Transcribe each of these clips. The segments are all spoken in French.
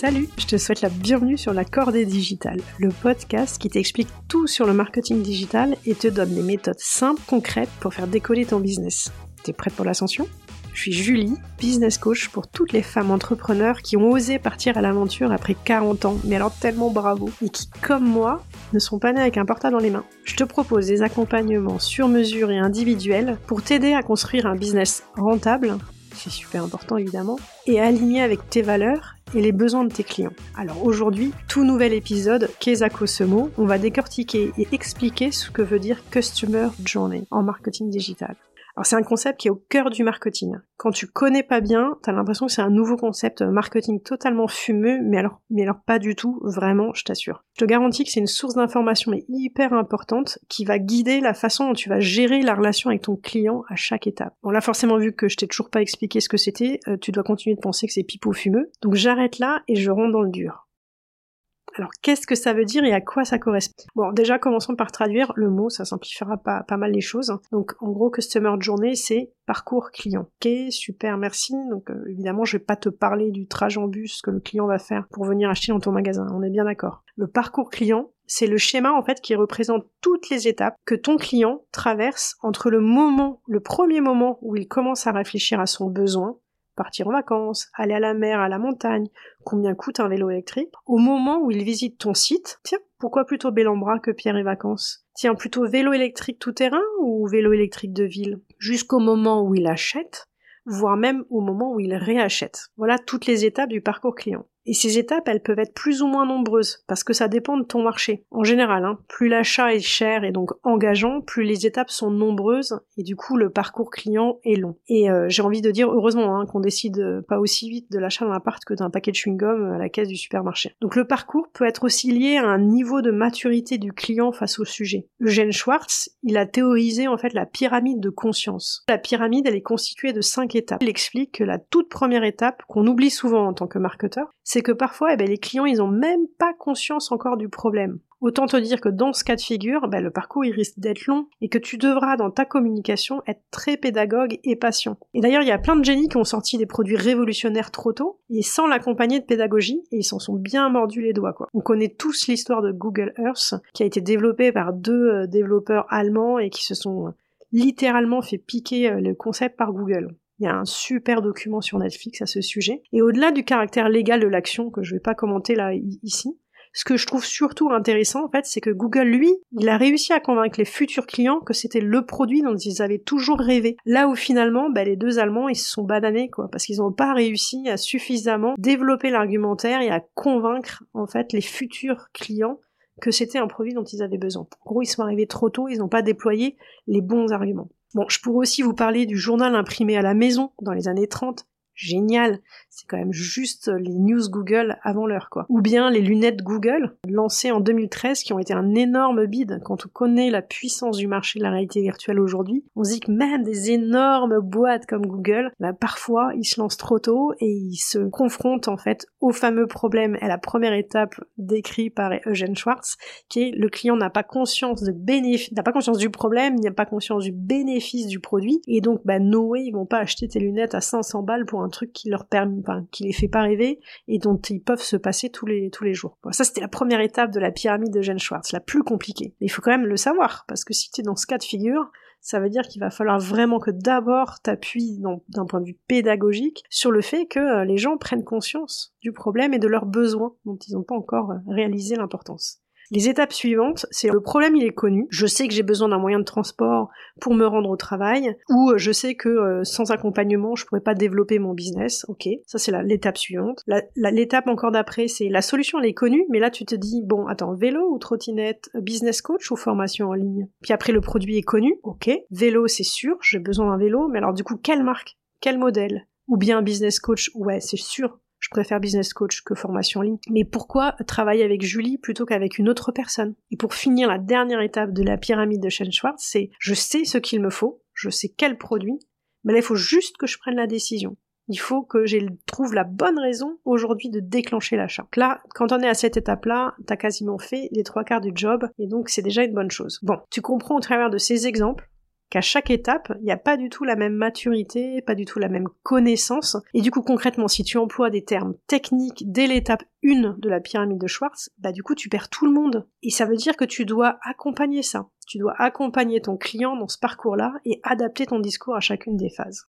Salut, je te souhaite la bienvenue sur la Cordée Digitale, le podcast qui t'explique tout sur le marketing digital et te donne des méthodes simples, concrètes pour faire décoller ton business. T'es prête pour l'ascension? Je suis Julie, business coach pour toutes les femmes entrepreneurs qui ont osé partir à l'aventure après 40 ans, mais alors tellement bravo, et qui, comme moi, ne sont pas nées avec un portable dans les mains. Je te propose des accompagnements sur mesure et individuels pour t'aider à construire un business rentable c'est super important évidemment, et aligné avec tes valeurs et les besoins de tes clients. Alors aujourd'hui, tout nouvel épisode, qu'est-ce ce On va décortiquer et expliquer ce que veut dire Customer Journey en marketing digital. Alors c'est un concept qui est au cœur du marketing. Quand tu connais pas bien, t'as l'impression que c'est un nouveau concept marketing totalement fumeux, mais alors, pas du tout, vraiment, je t'assure. Je te garantis que c'est une source d'information hyper importante qui va guider la façon dont tu vas gérer la relation avec ton client à chaque étape. Bon là forcément vu que je t'ai toujours pas expliqué ce que c'était, euh, tu dois continuer de penser que c'est pipeau fumeux. Donc j'arrête là et je rentre dans le dur. Alors qu'est-ce que ça veut dire et à quoi ça correspond? Bon, déjà commençons par traduire le mot, ça simplifiera pas, mal les choses. Donc en gros, Customer Journey, c'est parcours client. Ok, super, merci. Donc euh, évidemment, je vais pas te parler du trajet en bus que le client va faire pour venir acheter dans ton magasin, on est bien d'accord. Le parcours client, c'est le schéma en fait qui représente toutes les étapes que ton client traverse entre le moment, le premier moment où il commence à réfléchir à son besoin, partir en vacances, aller à la mer, à la montagne, combien coûte un vélo électrique, au moment où il visite ton site, tiens, pourquoi plutôt Bellambra que Pierre et Vacances? Tiens, plutôt vélo électrique tout terrain ou vélo électrique de ville? Jusqu'au moment où il achète, voire même au moment où il réachète. Voilà toutes les étapes du parcours client. Et ces étapes, elles peuvent être plus ou moins nombreuses, parce que ça dépend de ton marché. En général, hein, plus l'achat est cher et donc engageant, plus les étapes sont nombreuses, et du coup le parcours client est long. Et euh, j'ai envie de dire, heureusement, hein, qu'on décide pas aussi vite de l'achat d'un appart que d'un paquet de chewing-gum à la caisse du supermarché. Donc le parcours peut être aussi lié à un niveau de maturité du client face au sujet. Eugène Schwartz, il a théorisé en fait la pyramide de conscience. La pyramide, elle est constituée de cinq étapes. Il explique que la toute première étape, qu'on oublie souvent en tant que marketeur, c'est que parfois, eh ben, les clients, ils ont même pas conscience encore du problème. Autant te dire que dans ce cas de figure, ben, le parcours il risque d'être long et que tu devras dans ta communication être très pédagogue et patient. Et d'ailleurs, il y a plein de génies qui ont sorti des produits révolutionnaires trop tôt et sans l'accompagner de pédagogie et ils s'en sont bien mordus les doigts. On connaît tous l'histoire de Google Earth qui a été développé par deux euh, développeurs allemands et qui se sont euh, littéralement fait piquer euh, le concept par Google. Il y a un super document sur Netflix à ce sujet. Et au-delà du caractère légal de l'action, que je vais pas commenter là ici, ce que je trouve surtout intéressant, en fait, c'est que Google, lui, il a réussi à convaincre les futurs clients que c'était le produit dont ils avaient toujours rêvé. Là où finalement, bah, les deux Allemands, ils se sont bananés, quoi, parce qu'ils n'ont pas réussi à suffisamment développer l'argumentaire et à convaincre, en fait, les futurs clients que c'était un produit dont ils avaient besoin. En gros, ils sont arrivés trop tôt, ils n'ont pas déployé les bons arguments. Bon, je pourrais aussi vous parler du journal imprimé à la maison dans les années 30, génial. C'est quand même juste les news Google avant l'heure, quoi. Ou bien les lunettes Google, lancées en 2013, qui ont été un énorme bide. Quand on connaît la puissance du marché de la réalité virtuelle aujourd'hui, on se dit que même des énormes boîtes comme Google, bah, parfois, ils se lancent trop tôt et ils se confrontent, en fait, au fameux problème à la première étape décrit par Eugene Schwartz, qui est le client n'a pas conscience de n'a pas conscience du problème, n'a pas conscience du bénéfice du produit, et donc, bah, no way, ils vont pas acheter tes lunettes à 500 balles pour un truc qui leur permet, qui les fait pas rêver et dont ils peuvent se passer tous les, tous les jours. ça, c'était la première étape de la pyramide de Jeanne Schwartz, la plus compliquée. Mais il faut quand même le savoir, parce que si tu es dans ce cas de figure, ça veut dire qu'il va falloir vraiment que d'abord t'appuies d'un point de vue pédagogique sur le fait que euh, les gens prennent conscience du problème et de leurs besoins dont ils n'ont pas encore euh, réalisé l'importance. Les étapes suivantes, c'est le problème il est connu. Je sais que j'ai besoin d'un moyen de transport pour me rendre au travail, ou euh, je sais que euh, sans accompagnement je pourrais pas développer mon business. Ok, ça c'est l'étape suivante. L'étape encore d'après, c'est la solution elle est connue, mais là tu te dis bon attends vélo ou trottinette, euh, business coach ou formation en ligne? Puis après le produit est connu. Ok, vélo c'est sûr, j'ai besoin d'un vélo, mais alors du coup quelle marque, quel modèle, ou bien business coach, ouais c'est sûr je préfère business coach que formation en ligne. Mais pourquoi travailler avec Julie plutôt qu'avec une autre personne? Et pour finir, la dernière étape de la pyramide de Shane Schwartz, c'est je sais ce qu'il me faut, je sais quel produit, mais là il faut juste que je prenne la décision. Il faut que je trouve la bonne raison aujourd'hui de déclencher l'achat. Là, quand on est à cette étape-là, t'as quasiment fait les trois quarts du job, et donc c'est déjà une bonne chose. Bon, tu comprends au travers de ces exemples qu'à chaque étape, il n'y a pas du tout la même maturité, pas du tout la même connaissance. Et du coup, concrètement, si tu emploies des termes techniques dès l'étape 1 de la pyramide de Schwartz, bah du coup, tu perds tout le monde. Et ça veut dire que tu dois accompagner ça. Tu dois accompagner ton client dans ce parcours-là et adapter ton discours à chacune des phases.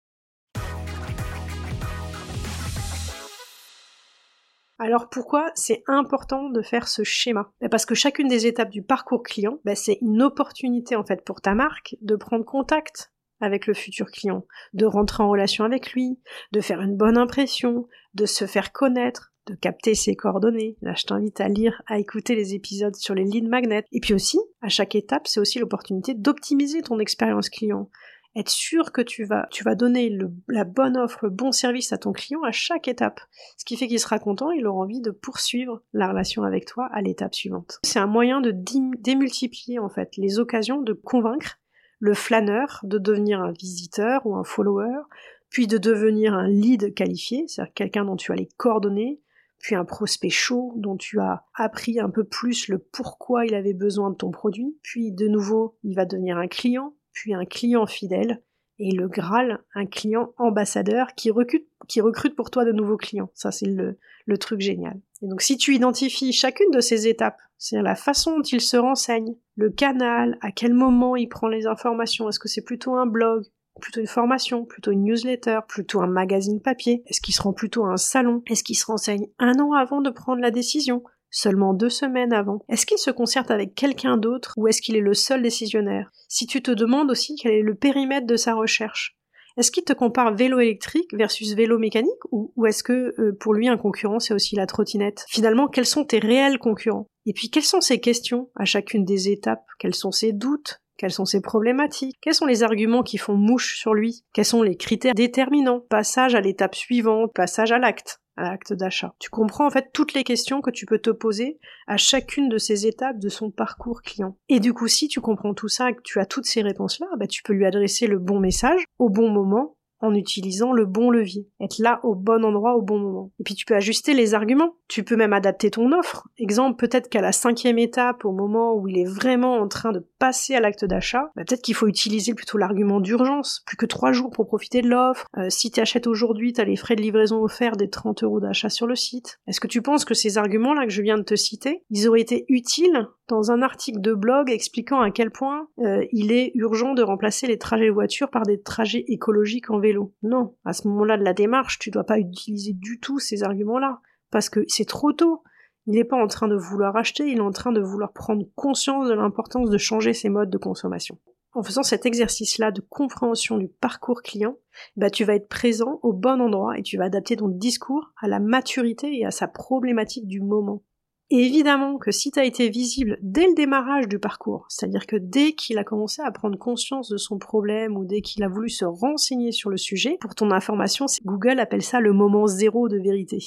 Alors pourquoi c'est important de faire ce schéma? Bah, Parce que chacune des étapes du parcours client, bah, c'est une opportunité en fait pour ta marque de prendre contact avec le futur client, de rentrer en relation avec lui, de faire une bonne impression, de se faire connaître, de capter ses coordonnées. Là, je t'invite à lire, à écouter les épisodes sur les lead magnets. Et puis aussi, à chaque étape, c'est aussi l'opportunité d'optimiser ton expérience client être sûr que tu vas, tu vas donner la bonne offre, le bon service à ton client à chaque étape. Ce qui fait qu'il sera content, il aura envie de poursuivre la relation avec toi à l'étape suivante. C'est un moyen de démultiplier en fait les occasions de convaincre le flâneur de devenir un visiteur ou un follower, puis de devenir un lead qualifié, c'est-à-dire quelqu'un dont tu as les coordonnées, puis un prospect chaud dont tu as appris un peu plus le pourquoi il avait besoin de ton produit, puis de nouveau il va devenir un client, un client fidèle, et le Graal, un client ambassadeur qui recrute, qui pour toi de nouveaux clients. Ça, c'est le, le truc génial. Et donc, si tu identifies chacune de ces étapes, c'est-à-dire la façon dont il se renseigne, le canal, à quel moment il prend les informations, est-ce que c'est plutôt un blog, plutôt une formation, plutôt une newsletter, plutôt un magazine papier, est-ce qu'il se rend plutôt à un salon, est-ce qu'il se renseigne un an avant de prendre la décision, seulement deux semaines avant. Est-ce qu'il se concerte avec quelqu'un d'autre ou est-ce qu'il est le seul décisionnaire? Si tu te demandes aussi quel est le périmètre de sa recherche, est-ce qu'il te compare vélo électrique versus vélo mécanique ou, est-ce que euh, pour lui un concurrent c'est aussi la trottinette? Finalement, quels sont tes réels concurrents? Et puis quelles sont ses questions à chacune des étapes? Quels sont ses doutes? Quelles sont ses problématiques? Quels sont les arguments qui font mouche sur lui? Quels sont les critères déterminants? Passage à l'étape suivante, passage à l'acte à d'achat. Tu comprends en fait toutes les questions que tu peux te poser à chacune de ces étapes de son parcours client. Et du coup, si tu comprends tout ça et que tu as toutes ces réponses-là, bah, tu peux lui adresser le bon message au bon moment en utilisant le bon levier, être là au bon endroit au bon moment. Et puis tu peux ajuster les arguments, tu peux même adapter ton offre. Exemple, peut-être qu'à la cinquième étape, au moment où il est vraiment en train de passer à l'acte d'achat, bah, peut-être qu'il faut utiliser plutôt l'argument d'urgence, plus que trois jours pour profiter de l'offre. Euh, si tu achètes aujourd'hui, tu as les frais de livraison offerts des 30 euros d'achat sur le site. Est-ce que tu penses que ces arguments-là que je viens de te citer, ils auraient été utiles dans un article de blog expliquant à quel point euh, il est urgent de remplacer les trajets de voiture par des trajets écologiques en vélo. Non, à ce moment-là de la démarche, tu dois pas utiliser du tout ces arguments-là, parce que c'est trop tôt. Il n'est pas en train de vouloir acheter, il est en train de vouloir prendre conscience de l'importance de changer ses modes de consommation. En faisant cet exercice-là de compréhension du parcours client, bah tu vas être présent au bon endroit et tu vas adapter ton discours à la maturité et à sa problématique du moment. Évidemment que si tu as été visible dès le démarrage du parcours, c'est-à-dire que dès qu'il a commencé à prendre conscience de son problème ou dès qu'il a voulu se renseigner sur le sujet, pour ton information, Google appelle ça le moment zéro de vérité.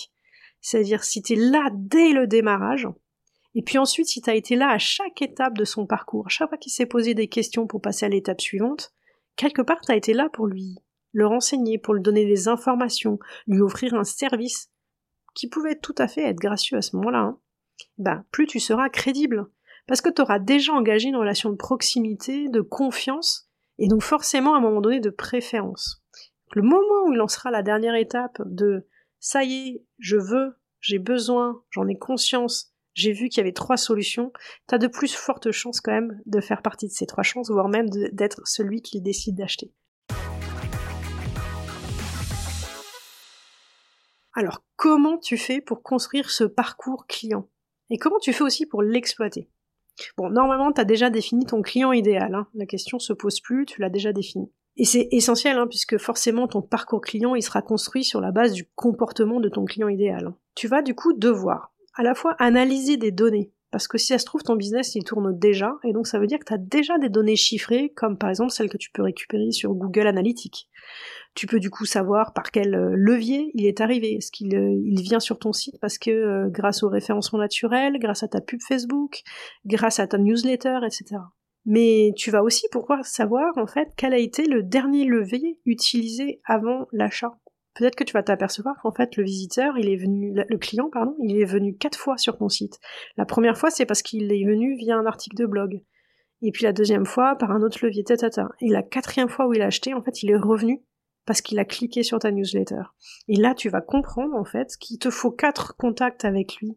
C'est-à-dire si tu es là dès le démarrage, et puis ensuite si tu as été là à chaque étape de son parcours, à chaque fois qu'il s'est posé des questions pour passer à l'étape suivante, quelque part tu as été là pour lui le renseigner, pour lui donner des informations, lui offrir un service qui pouvait tout à fait être gracieux à ce moment-là. Hein ben, plus tu seras crédible. Parce que tu auras déjà engagé une relation de proximité, de confiance, et donc forcément à un moment donné de préférence. Le moment où il lancera la dernière étape de ça y est, je veux, j'ai besoin, j'en ai conscience, j'ai vu qu'il y avait trois solutions, tu as de plus fortes chances quand même de faire partie de ces trois chances, voire même d'être celui qui décide d'acheter. Alors, comment tu fais pour construire ce parcours client? Et comment tu fais aussi pour l'exploiter? Bon, normalement, tu as déjà défini ton client idéal. Hein. La question se pose plus, tu l'as déjà défini. Et c'est essentiel, hein, puisque forcément ton parcours client, il sera construit sur la base du comportement de ton client idéal. Tu vas du coup devoir à la fois analyser des données, parce que si ça se trouve, ton business, il tourne déjà, et donc ça veut dire que tu as déjà des données chiffrées, comme par exemple celles que tu peux récupérer sur Google Analytics. Tu peux du coup savoir par quel euh, levier il est arrivé. Est-ce qu'il euh, vient sur ton site parce que euh, grâce au référencement naturel, grâce à ta pub Facebook, grâce à ta newsletter, etc. Mais tu vas aussi pouvoir savoir en fait quel a été le dernier levier utilisé avant l'achat. Peut-être que tu vas t'apercevoir qu'en fait le visiteur, il est venu, le client pardon, il est venu quatre fois sur ton site. La première fois c'est parce qu'il est venu via un article de blog. Et puis la deuxième fois, par un autre levier, tata. Et la quatrième fois où il a acheté, en fait, il est revenu parce qu'il a cliqué sur ta newsletter. Et là, tu vas comprendre, en fait, qu'il te faut quatre contacts avec lui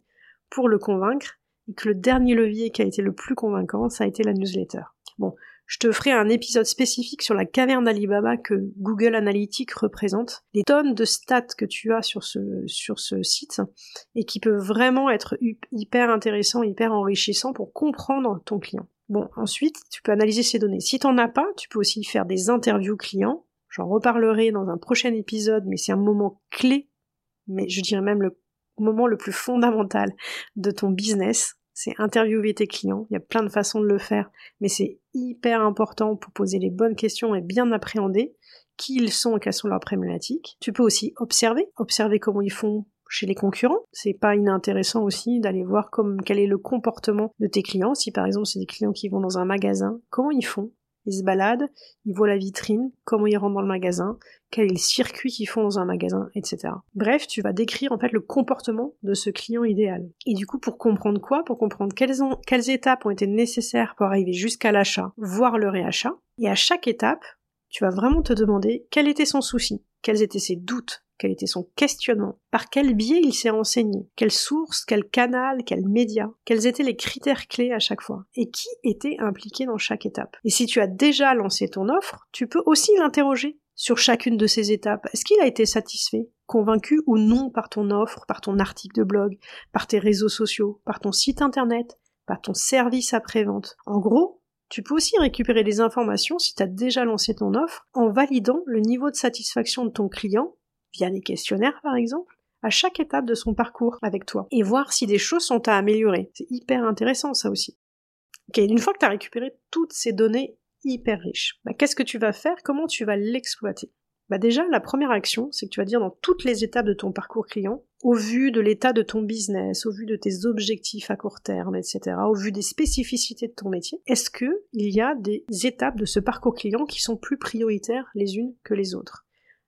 pour le convaincre, et que le dernier levier qui a été le plus convaincant, ça a été la newsletter. Bon, je te ferai un épisode spécifique sur la caverne d'Alibaba que Google Analytics représente, les tonnes de stats que tu as sur ce, sur ce site et qui peuvent vraiment être hyper intéressants, hyper enrichissants pour comprendre ton client. Bon, ensuite, tu peux analyser ces données. Si t'en as pas, tu peux aussi faire des interviews clients. J'en reparlerai dans un prochain épisode, mais c'est un moment clé, mais je dirais même le moment le plus fondamental de ton business c'est interviewer tes clients. Il y a plein de façons de le faire, mais c'est hyper important pour poser les bonnes questions et bien appréhender qui ils sont et quelles sont leurs problématiques. Tu peux aussi observer, observer comment ils font chez les concurrents. C'est pas inintéressant aussi d'aller voir comme, quel est le comportement de tes clients. Si par exemple c'est des clients qui vont dans un magasin, comment ils font ils se baladent, ils voient la vitrine, comment ils rentrent dans le magasin, quel est le circuit qu'ils font dans un magasin, etc. Bref, tu vas décrire en fait le comportement de ce client idéal. Et du coup, pour comprendre quoi? Pour comprendre quelles étapes ont été nécessaires pour arriver jusqu'à l'achat, voire le réachat. Et à chaque étape, tu vas vraiment te demander quel était son souci, quels étaient ses doutes, quel était son questionnement, par quel biais il s'est renseigné, quelle source, quel canal, quel média, quels étaient les critères clés à chaque fois, et qui était impliqué dans chaque étape. Et si tu as déjà lancé ton offre, tu peux aussi l'interroger sur chacune de ces étapes. Est-ce qu'il a été satisfait, convaincu ou non par ton offre, par ton article de blog, par tes réseaux sociaux, par ton site internet, par ton service après-vente? En gros, tu peux aussi récupérer des informations si tu as déjà lancé ton offre en validant le niveau de satisfaction de ton client via des questionnaires par exemple, à chaque étape de son parcours avec toi, et voir si des choses sont à améliorer. C'est hyper intéressant ça aussi. Ok, une fois que tu as récupéré toutes ces données hyper riches, bah, qu'est-ce que tu vas faire? Comment tu vas l'exploiter? Bah déjà, la première action, c'est que tu vas dire dans toutes les étapes de ton parcours client, au vu de l'état de ton business, au vu de tes objectifs à court terme, etc., au vu des spécificités de ton métier, est-ce que il y a des étapes de ce parcours client qui sont plus prioritaires les unes que les autres?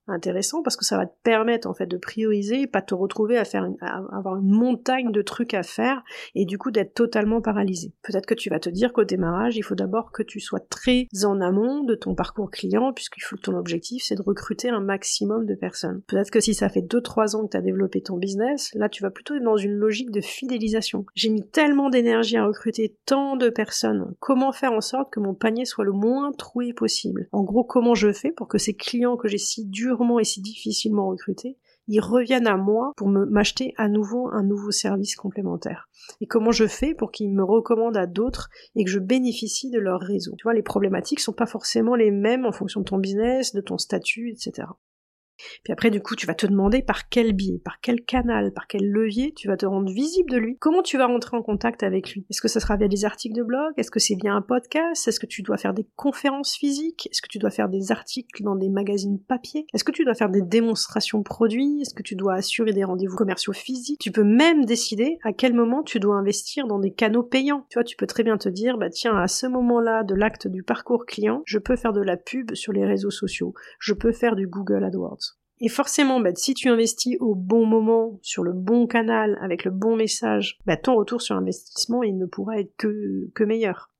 Intéressant parce que ça va te permettre en fait de prioriser et pas te retrouver à faire une, à avoir une montagne de trucs à faire et du coup d'être totalement paralysé. Peut-être que tu vas te dire qu'au démarrage, il faut d'abord que tu sois très en amont de ton parcours client puisqu'il faut que ton objectif c'est de recruter un maximum de personnes. Peut-être que si ça fait 2-3 ans que tu as développé ton business, là tu vas plutôt être dans une logique de fidélisation. J'ai mis tellement d'énergie à recruter tant de personnes. Comment faire en sorte que mon panier soit le moins troué possible? En gros, comment je fais pour que ces clients que j'ai si durs et si difficilement recrutés, ils reviennent à moi pour m'acheter à nouveau un nouveau service complémentaire. Et comment je fais pour qu'ils me recommandent à d'autres et que je bénéficie de leur réseau? Tu vois, les problématiques sont pas forcément les mêmes en fonction de ton business, de ton statut, etc. Puis après, du coup, tu vas te demander par quel biais, par quel canal, par quel levier tu vas te rendre visible de lui. Comment tu vas rentrer en contact avec lui? Est-ce que ça sera via des articles de blog? Est-ce que c'est via un podcast? Est-ce que tu dois faire des conférences physiques? Est-ce que tu dois faire des articles dans des magazines papier? Est-ce que tu dois faire des démonstrations produits? Est-ce que tu dois assurer des rendez-vous commerciaux physiques? Tu peux même décider à quel moment tu dois investir dans des canaux payants. Tu vois, tu peux très bien te dire, bah tiens, à ce moment-là de l'acte du parcours client, je peux faire de la pub sur les réseaux sociaux. Je peux faire du Google AdWords. Et forcément, bah, si tu investis au bon moment, sur le bon canal, avec le bon message, bah, ton retour sur investissement, il ne pourra être que, que meilleur.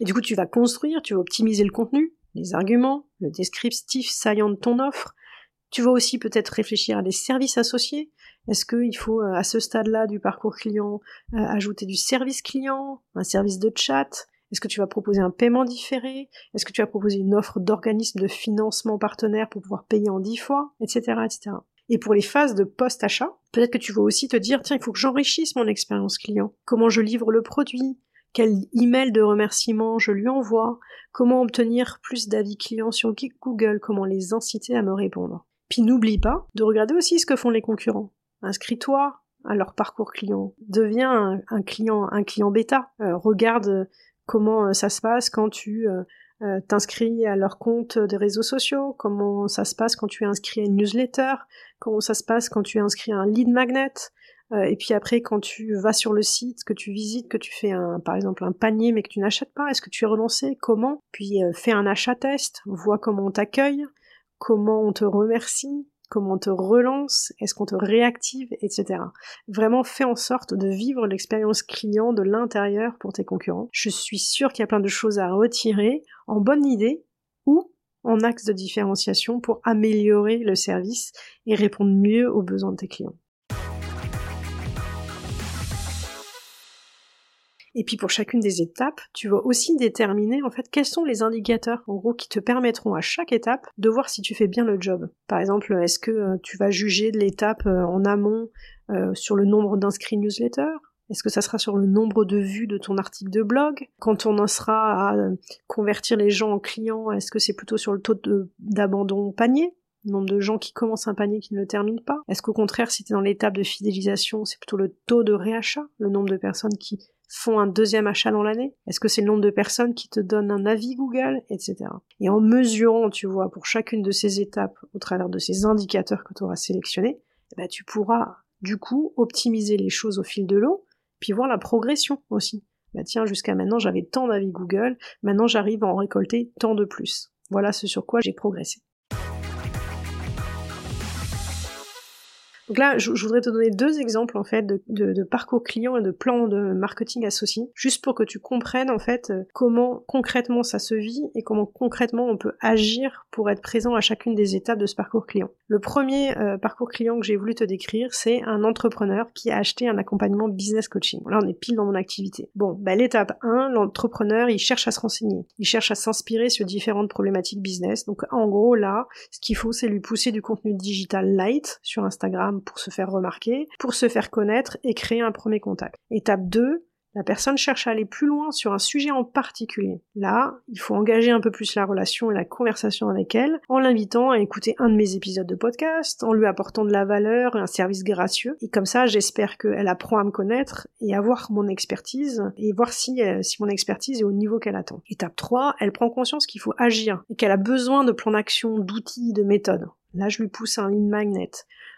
Et du coup, tu vas construire, tu vas optimiser le contenu, les arguments, le descriptif saillant de ton offre. Tu vas aussi peut-être réfléchir à des services associés. Est-ce qu'il faut, euh, à ce stade-là du parcours client, euh, ajouter du service client, un service de chat? Est-ce que tu vas proposer un paiement différé? Est-ce que tu vas proposer une offre d'organisme de financement partenaire pour pouvoir payer en 10 fois Etc. etc. Et pour les phases de post-achat, peut-être que tu vas aussi te dire, tiens, il faut que j'enrichisse mon expérience client. Comment je livre le produit? Quel email de remerciement je lui envoie? Comment obtenir plus d'avis clients sur Google? Comment les inciter à me répondre? Puis n'oublie pas de regarder aussi ce que font les concurrents. Inscris-toi à leur parcours client. Deviens un, client, un bêta. Euh, regarde comment euh, ça se passe quand tu euh, euh, t'inscris à leur compte des réseaux sociaux, comment ça se passe quand tu es inscrit à une newsletter, comment ça se passe quand tu es inscrit à un lead magnet, et puis après quand tu vas sur le site, que tu visites, que tu fais par exemple un panier mais que tu n'achètes pas, est-ce que tu es relancé, comment, puis fais un achat test, vois comment on t'accueille, comment on te remercie, comment on te relance, est-ce qu'on te réactive, etc. Vraiment, fais en sorte de vivre l'expérience client de l'intérieur pour tes concurrents. Je suis sûre qu'il y a plein de choses à retirer en bonne idée ou en axe de différenciation pour améliorer le service et répondre mieux aux besoins de tes clients. Et puis pour chacune des étapes, tu vas aussi déterminer en fait quels sont les indicateurs en gros qui te permettront à chaque étape de voir si tu fais bien le job. Par exemple, est-ce que euh, tu vas juger de l'étape euh, en amont euh, sur le nombre d'inscrits newsletter est-ce que ça sera sur le nombre de vues de ton article de blog? Quand on en sera à convertir les gens en clients, est-ce que c'est plutôt sur le taux d'abandon panier? Nombre de gens qui commencent un panier qui ne le terminent pas? Est-ce qu'au contraire, si tu es dans l'étape de fidélisation, c'est plutôt le taux de réachat, le nombre de personnes qui font un deuxième achat dans l'année? Est-ce que c'est le nombre de personnes qui te donnent un avis Google, etc. Et en mesurant, tu vois, pour chacune de ces étapes, au travers de ces indicateurs que tu auras sélectionnés, eh ben, tu pourras du coup optimiser les choses au fil de l'eau, puis voir la progression aussi. Bah tiens, jusqu'à maintenant j'avais tant d'avis Google, maintenant j'arrive à en récolter tant de plus. Voilà ce sur quoi j'ai progressé. Donc là, je, voudrais te donner deux exemples en fait de, parcours client et de plans de marketing associés, juste pour que tu comprennes en fait euh, comment concrètement ça se vit et comment concrètement on peut agir pour être présent à chacune des étapes de ce parcours client. Le premier euh, parcours client que j'ai voulu te décrire, c'est un entrepreneur qui a acheté un accompagnement business coaching. Là, on est pile dans mon activité. Bon, bah, l'étape 1, l'entrepreneur, il cherche à se renseigner, il cherche à s'inspirer sur différentes problématiques business. Donc en gros là, ce qu'il faut, c'est lui pousser du contenu digital light sur Instagram pour se faire remarquer, pour se faire connaître et créer un premier contact. Étape 2, la personne cherche à aller plus loin sur un sujet en particulier. Là, il faut engager un peu plus la relation et la conversation avec elle en l'invitant à écouter un de mes épisodes de podcast, en lui apportant de la valeur et un service gracieux. Et comme ça, j'espère qu'elle apprend à me connaître et à voir mon expertise et voir si, euh, si mon expertise est au niveau qu'elle attend. Étape 3, elle prend conscience qu'il faut agir et qu'elle a besoin de plans d'action, d'outils, de méthodes. Là, je lui pousse un lead magnet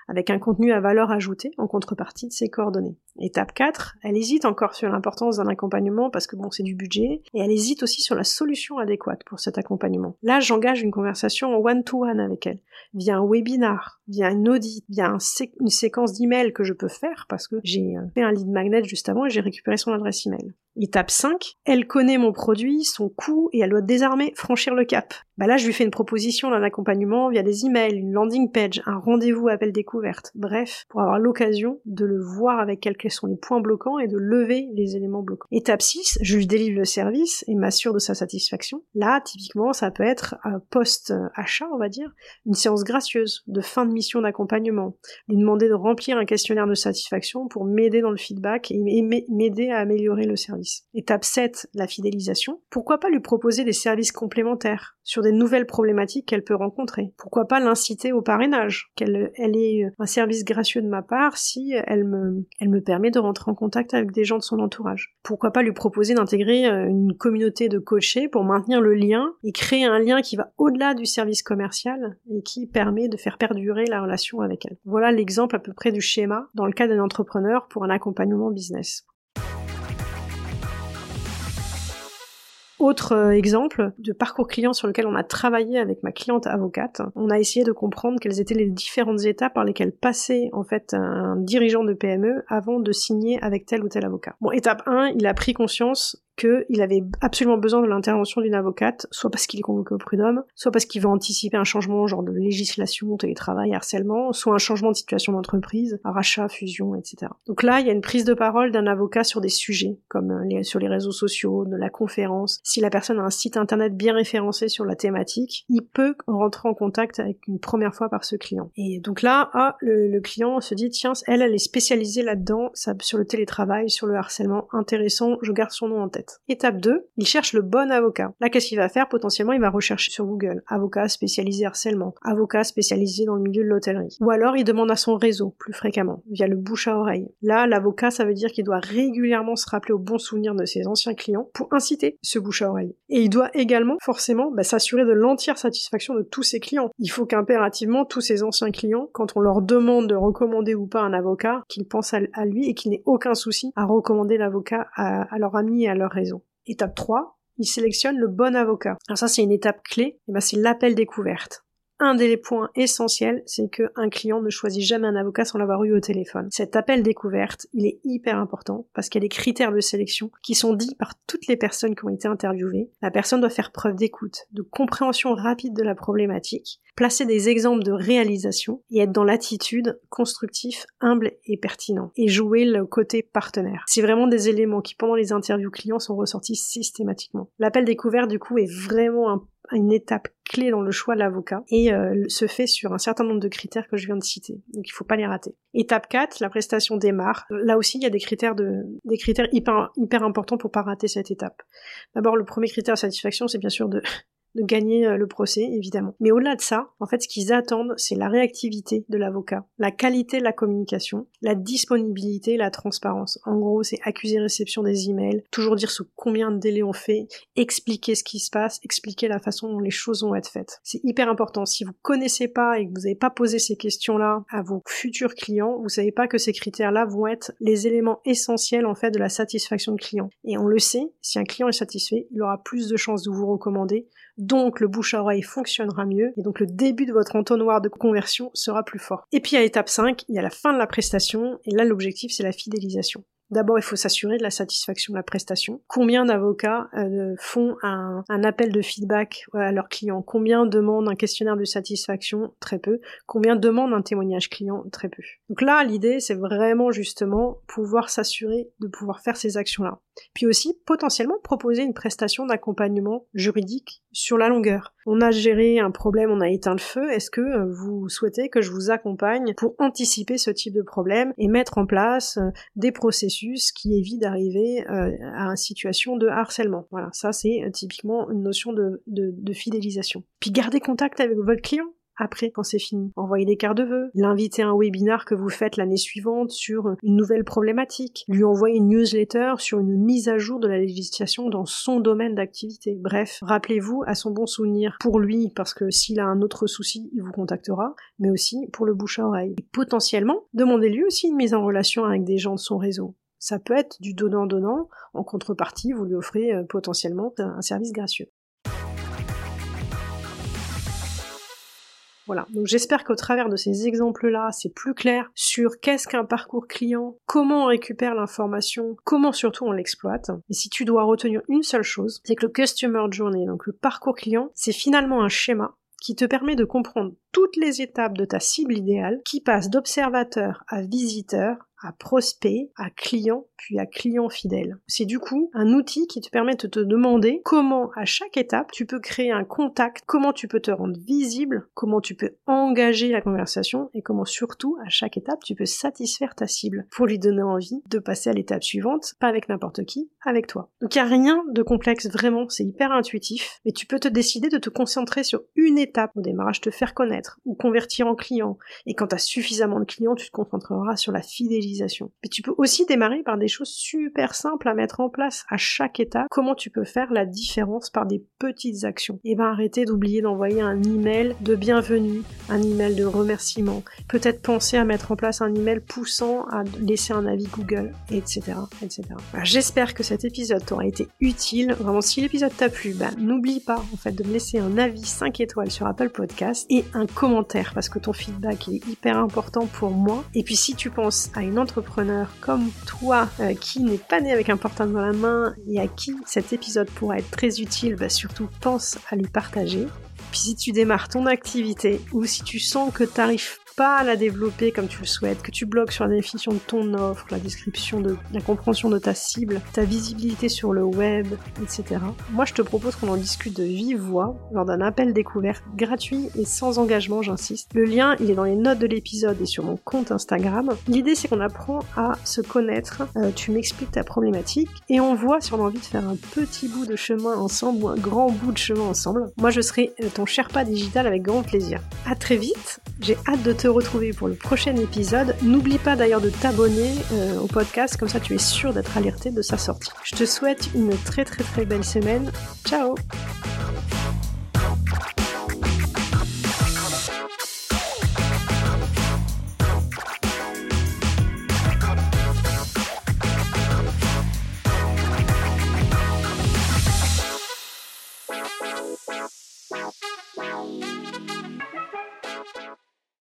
avec un contenu à valeur ajoutée en contrepartie de ses coordonnées. Étape 4, elle hésite encore sur l'importance d'un accompagnement parce que bon, c'est du budget, et elle hésite aussi sur la solution adéquate pour cet accompagnement. Là, j'engage une conversation one-to-one avec elle, via un webinar, via un audit, via une séquence d'emails que je peux faire parce que j'ai euh, fait un lead magnet juste avant et j'ai récupéré son adresse email. Étape 5, elle connaît mon produit, son coût, et elle doit désormais franchir le cap. Bah là, je lui fais une proposition d'un accompagnement via des emails, une landing page, un rendez-vous appel découverte. Bref, pour avoir l'occasion de le voir avec quelqu'un quels sont les points bloquants et de lever les éléments bloquants. Étape 6, je lui délivre le service et m'assure de sa satisfaction. Là, typiquement, ça peut être un post-achat, on va dire, une séance gracieuse de fin de mission d'accompagnement, lui demander de remplir un questionnaire de satisfaction pour m'aider dans le feedback et m'aider à améliorer le service. Étape 7, la fidélisation. Pourquoi pas lui proposer des services complémentaires sur des nouvelles problématiques qu'elle peut rencontrer? Pourquoi pas l'inciter au parrainage, qu'elle elle ait un service gracieux de ma part si elle me, elle me permet de rentrer en contact avec des gens de son entourage. Pourquoi pas lui proposer d'intégrer euh, une communauté de coachés pour maintenir le lien et créer un lien qui va au-delà du service commercial et qui permet de faire perdurer la relation avec elle. Voilà l'exemple à peu près du schéma dans le cas d'un entrepreneur pour un accompagnement business. Autre euh, exemple de parcours client sur lequel on a travaillé avec ma cliente avocate, on a essayé de comprendre quelles étaient les différentes étapes par lesquelles passait en fait un dirigeant de PME avant de signer avec tel ou tel avocat. Bon, étape 1, il a pris conscience qu'il avait absolument besoin de l'intervention d'une avocate, soit parce qu'il est convoqué au prud'homme, soit parce qu'il veut anticiper un changement genre de législation, télétravail, harcèlement, soit un changement de situation d'entreprise, rachat, fusion, etc. Donc là, il y a une prise de parole d'un avocat sur des sujets, comme les, sur les réseaux sociaux, de la conférence. Si la personne a un site internet bien référencé sur la thématique, il peut rentrer en contact avec une première fois par ce client. Et donc là, ah, le, le client se dit, tiens, elle, elle est spécialisée là-dedans, sur le télétravail, sur le harcèlement, intéressant, je garde son nom en tête. Étape 2, il cherche le bon avocat. Là, qu'est-ce qu'il va faire? Potentiellement, il va rechercher sur Google avocat spécialisé harcèlement, avocat spécialisé dans le milieu de l'hôtellerie. Ou alors, il demande à son réseau plus fréquemment, via le bouche à oreille. Là, l'avocat, ça veut dire qu'il doit régulièrement se rappeler au bon souvenir de ses anciens clients pour inciter ce bouche à oreille. Et il doit également, forcément, bah, s'assurer de l'entière satisfaction de tous ses clients. Il faut qu'impérativement, tous ses anciens clients, quand on leur demande de recommander ou pas un avocat, qu'ils pensent à, lui et qu'il n'ait aucun souci à recommander l'avocat à, à leur ami et à leur réseau. Étape 3, il sélectionne le bon avocat. Alors ça c'est une étape clé, et ben c'est l'appel découverte. Un des points essentiels, c'est qu'un client ne choisit jamais un avocat sans l'avoir eu au téléphone. Cet appel découverte, il est hyper important parce qu'il y a des critères de sélection qui sont dits par toutes les personnes qui ont été interviewées. La personne doit faire preuve d'écoute, de compréhension rapide de la problématique, placer des exemples de réalisation et être dans l'attitude constructif, humble et pertinent et jouer le côté partenaire. C'est vraiment des éléments qui pendant les interviews clients sont ressortis systématiquement. L'appel découvert du coup est vraiment un une étape clé dans le choix de l'avocat et euh, se fait sur un certain nombre de critères que je viens de citer. Donc il faut pas les rater. Étape 4, la prestation démarre. Là aussi, il y a des critères de des critères hyper hyper importants pour pas rater cette étape. D'abord, le premier critère de satisfaction, c'est bien sûr de de gagner euh, le procès, évidemment. Mais au-delà de ça, en fait, ce qu'ils attendent, c'est la réactivité de l'avocat, la qualité de la communication, la disponibilité, la transparence. En gros, c'est accuser réception des emails, toujours dire sous combien de délais on fait, expliquer ce qui se passe, expliquer la façon dont les choses vont être faites. C'est hyper important. Si vous connaissez pas et que vous n'avez pas posé ces questions-là à vos futurs clients, vous savez pas que ces critères-là vont être les éléments essentiels, en fait, de la satisfaction de client. Et on le sait, si un client est satisfait, il aura plus de chances de vous recommander donc le bouche à oreille fonctionnera mieux, et donc le début de votre entonnoir de conversion sera plus fort. Et puis à l'étape 5, il y a la fin de la prestation, et là l'objectif c'est la fidélisation. D'abord, il faut s'assurer de la satisfaction de la prestation. Combien d'avocats euh, font un, appel de feedback à leurs clients? Combien demandent un questionnaire de satisfaction? Très peu. Combien demandent un témoignage client? Très peu. Donc là, l'idée, c'est vraiment justement pouvoir s'assurer de pouvoir faire ces actions-là. Puis aussi, potentiellement, proposer une prestation d'accompagnement juridique sur la longueur. On a géré un problème, on a éteint le feu, est-ce que euh, vous souhaitez que je vous accompagne pour anticiper ce type de problème et mettre en place euh, des processus qui évitent d'arriver euh, à une situation de harcèlement Voilà, ça c'est typiquement une notion de, fidélisation. Puis garder contact avec votre client après quand c'est fini. Envoyer des cartes de vœux, l'inviter à un webinar que vous faites l'année suivante sur une nouvelle problématique, lui envoyer une newsletter sur une mise à jour de la législation dans son domaine d'activité. Bref, rappelez-vous à son bon souvenir pour lui parce que s'il a un autre souci, il vous contactera, mais aussi pour le bouche à oreille. Et potentiellement, demandez-lui aussi une mise en relation avec des gens de son réseau. Ça peut être du donnant-donnant, en contrepartie, vous lui offrez euh, potentiellement un service gracieux. Voilà. Donc j'espère qu'au travers de ces exemples-là, c'est plus clair sur qu'est-ce qu'un parcours client, comment on récupère l'information, comment surtout on l'exploite. Et si tu dois retenir une seule chose, c'est que le Customer Journey, donc le parcours client, c'est finalement un schéma qui te permet de comprendre toutes les étapes de ta cible idéale qui passe d'observateur à visiteur à prospect, à client, puis à client fidèle. C'est du coup un outil qui te permet de te demander comment à chaque étape tu peux créer un contact, comment tu peux te rendre visible, comment tu peux engager la conversation et comment surtout à chaque étape tu peux satisfaire ta cible pour lui donner envie de passer à l'étape suivante, pas avec n'importe qui, avec toi. Donc il n'y a rien de complexe vraiment, c'est hyper intuitif, mais tu peux te décider de te concentrer sur une étape au démarrage, te faire connaître ou convertir en client. Et quand tu as suffisamment de clients, tu te concentreras sur la mais tu peux aussi démarrer par des choses super simples à mettre en place à chaque étape. Comment tu peux faire la différence par des petites actions? Et eh ben arrêtez d'oublier d'envoyer un email de bienvenue, un email de remerciement. Peut-être penser à mettre en place un email poussant à laisser un avis Google, etc., etc. J'espère que cet épisode t'aura été utile. Vraiment, si l'épisode t'a plu, ben, n'oublie pas en fait de me laisser un avis 5 étoiles sur Apple Podcast et un commentaire parce que ton feedback est hyper important pour moi. Et puis si tu penses à une entrepreneur comme toi euh, qui n'est pas né avec un portable dans la main et à qui cet épisode pourra être très utile, bah surtout pense à lui partager. Puis si tu démarres ton activité ou si tu sens que tu n'arrives pas la développer comme tu le souhaites, que tu bloques sur la définition de ton offre, la description de la compréhension de ta cible, ta visibilité sur le web, etc. Moi, je te propose qu'on en discute de vive voix lors d'un appel découverte gratuit et sans engagement, j'insiste. Le lien, il est dans les notes de l'épisode et sur mon compte Instagram. L'idée, c'est qu'on apprend à se connaître, euh, tu m'expliques ta problématique et on voit si on a envie de faire un petit bout de chemin ensemble ou un grand bout de chemin ensemble. Moi, je serai euh, ton Sherpa digital avec grand plaisir. À très vite, j'ai hâte de retrouver pour le prochain épisode. N'oublie pas d'ailleurs de t'abonner euh, au podcast, comme ça tu es sûr d'être alerté de sa sortie. Je te souhaite une très très très belle semaine. Ciao